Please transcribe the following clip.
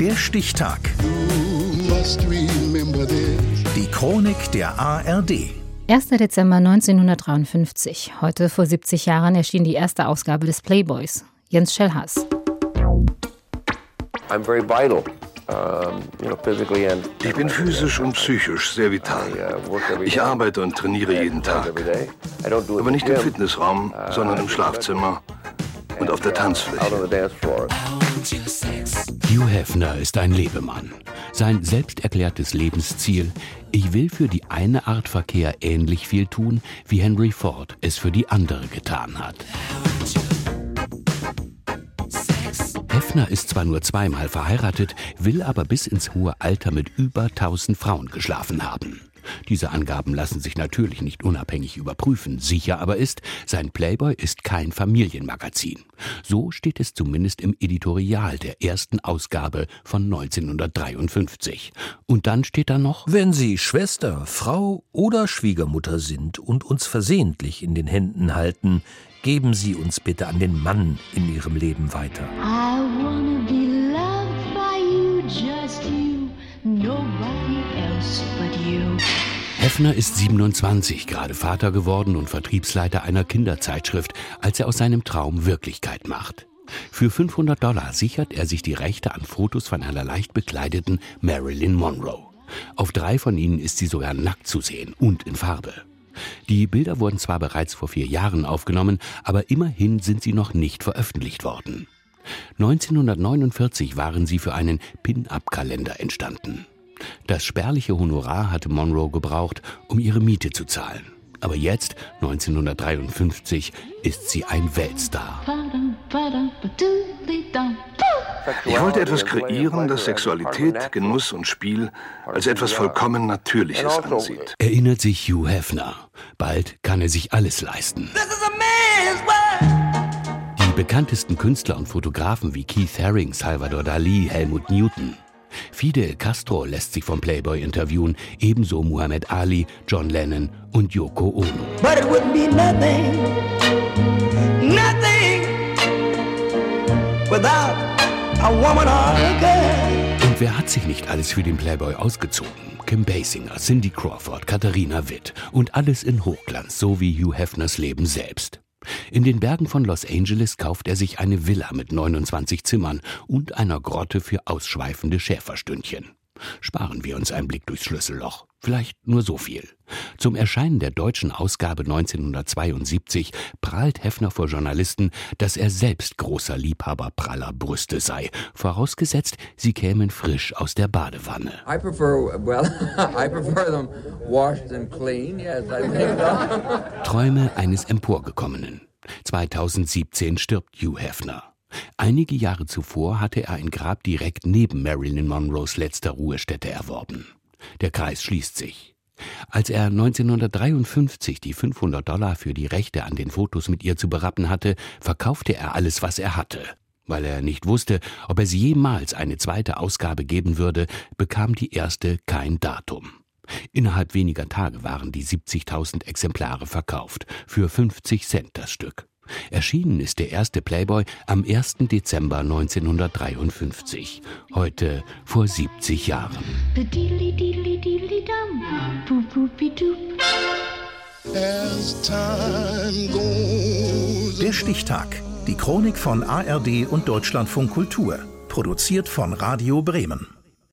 Der Stichtag. Die Chronik der ARD. 1. Dezember 1953. Heute vor 70 Jahren erschien die erste Ausgabe des Playboys. Jens Schellhaas. I'm very vital. Ich bin physisch und psychisch sehr vital. uh, Ich arbeite und trainiere jeden Tag. Aber nicht im Fitnessraum, sondern im Schlafzimmer und auf der Tanzfläche. Hugh Hefner ist ein Lebemann. Sein selbst erklärtes Lebensziel, ich will für die eine Art Verkehr ähnlich viel tun, wie Henry Ford es für die andere getan hat. Hefner ist zwar nur zweimal verheiratet, will aber bis ins hohe Alter mit über 1000 Frauen geschlafen haben. Diese Angaben lassen sich natürlich nicht unabhängig überprüfen. Sicher aber ist, sein Playboy ist kein Familienmagazin. So steht es zumindest im Editorial der ersten Ausgabe von 1953. Und dann steht da noch, Wenn Sie Schwester, Frau oder Schwiegermutter sind und uns versehentlich in den Händen halten, geben Sie uns bitte an den Mann in Ihrem Leben weiter. Hefner ist 27, gerade Vater geworden und Vertriebsleiter einer Kinderzeitschrift, als er aus seinem Traum Wirklichkeit macht. Für 500 Dollar sichert er sich die Rechte an Fotos von einer leicht bekleideten Marilyn Monroe. Auf drei von ihnen ist sie sogar nackt zu sehen und in Farbe. Die Bilder wurden zwar bereits vor vier Jahren aufgenommen, aber immerhin sind sie noch nicht veröffentlicht worden. 1949 waren sie für einen Pin-Up-Kalender entstanden. Das spärliche Honorar hatte Monroe gebraucht, um ihre Miete zu zahlen. Aber jetzt, 1953, ist sie ein Weltstar. Ich wollte etwas kreieren, das Sexualität, Genuss und Spiel als etwas vollkommen Natürliches ansieht. Erinnert sich Hugh Hefner. Bald kann er sich alles leisten. Die bekanntesten Künstler und Fotografen wie Keith Haring, Salvador Dali, Helmut Newton. Fidel Castro lässt sich vom Playboy interviewen, ebenso Muhammad Ali, John Lennon und Yoko Ono. But it wouldn't be nothing, nothing without a woman or a girl. Und wer hat sich nicht alles für den Playboy ausgezogen? Kim Basinger, Cindy Crawford, Katharina Witt und alles in Hochglanz, so wie Hugh Hefners Leben selbst. In den Bergen von Los Angeles kauft er sich eine Villa mit 29 Zimmern und einer Grotte für ausschweifende Schäferstündchen. Sparen wir uns einen Blick durchs Schlüsselloch. Vielleicht nur so viel. Zum Erscheinen der deutschen Ausgabe 1972 prahlt Hefner vor Journalisten, dass er selbst großer Liebhaber praller Brüste sei, vorausgesetzt, sie kämen frisch aus der Badewanne. I prefer, well, I prefer them washed and clean. Yes, I think so. Träume eines Emporgekommenen. 2017 stirbt Hugh Hefner. Einige Jahre zuvor hatte er ein Grab direkt neben Marilyn Monroes letzter Ruhestätte erworben. Der Kreis schließt sich. Als er 1953 die 500 Dollar für die Rechte an den Fotos mit ihr zu berappen hatte, verkaufte er alles, was er hatte. Weil er nicht wusste, ob es jemals eine zweite Ausgabe geben würde, bekam die erste kein Datum. Innerhalb weniger Tage waren die 70.000 Exemplare verkauft, für 50 Cent das Stück. Erschienen ist der erste Playboy am 1. Dezember 1953, heute vor 70 Jahren. Der Stichtag. Die Chronik von ARD und Deutschlandfunk Kultur. Produziert von Radio Bremen.